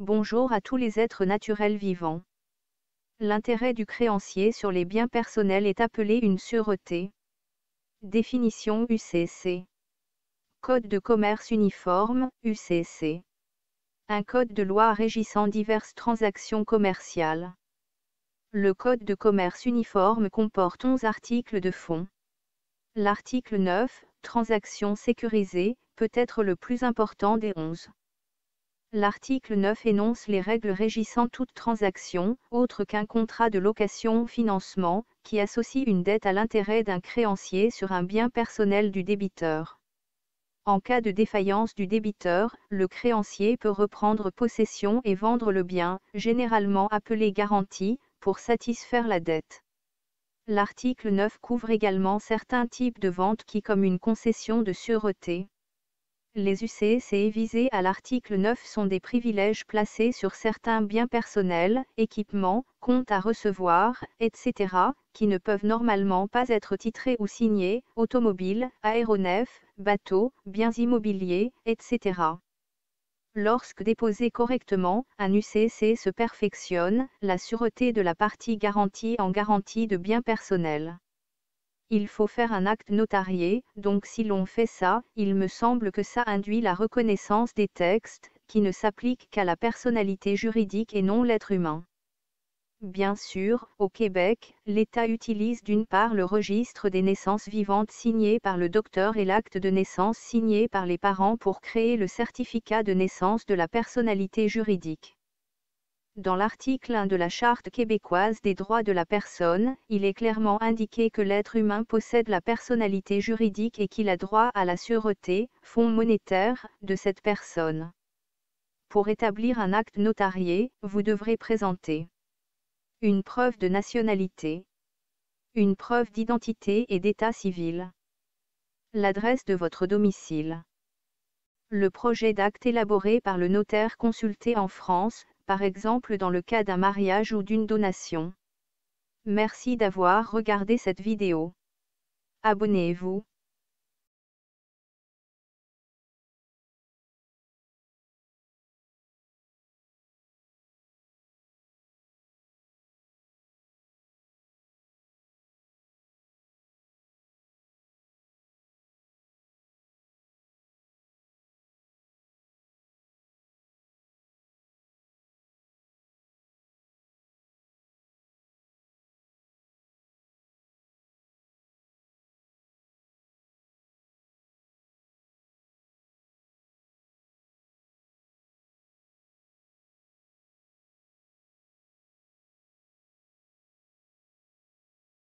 Bonjour à tous les êtres naturels vivants. L'intérêt du créancier sur les biens personnels est appelé une sûreté. Définition UCC. Code de commerce uniforme, UCC. Un code de loi régissant diverses transactions commerciales. Le code de commerce uniforme comporte 11 articles de fond. L'article 9, Transactions sécurisées, peut être le plus important des 11. L'article 9 énonce les règles régissant toute transaction, autre qu'un contrat de location ou financement, qui associe une dette à l'intérêt d'un créancier sur un bien personnel du débiteur. En cas de défaillance du débiteur, le créancier peut reprendre possession et vendre le bien, généralement appelé garantie, pour satisfaire la dette. L'article 9 couvre également certains types de ventes qui comme une concession de sûreté. Les UCC visés à l'article 9 sont des privilèges placés sur certains biens personnels, équipements, comptes à recevoir, etc., qui ne peuvent normalement pas être titrés ou signés, automobiles, aéronefs, bateaux, biens immobiliers, etc. Lorsque déposé correctement, un UCC se perfectionne, la sûreté de la partie garantie en garantie de biens personnels il faut faire un acte notarié, donc si l'on fait ça, il me semble que ça induit la reconnaissance des textes, qui ne s'appliquent qu'à la personnalité juridique et non l'être humain. Bien sûr, au Québec, l'État utilise d'une part le registre des naissances vivantes signé par le docteur et l'acte de naissance signé par les parents pour créer le certificat de naissance de la personnalité juridique. Dans l'article 1 de la Charte québécoise des droits de la personne, il est clairement indiqué que l'être humain possède la personnalité juridique et qu'il a droit à la sûreté, fonds monétaire, de cette personne. Pour établir un acte notarié, vous devrez présenter une preuve de nationalité, une preuve d'identité et d'état civil, l'adresse de votre domicile, le projet d'acte élaboré par le notaire consulté en France, par exemple dans le cas d'un mariage ou d'une donation. Merci d'avoir regardé cette vidéo. Abonnez-vous.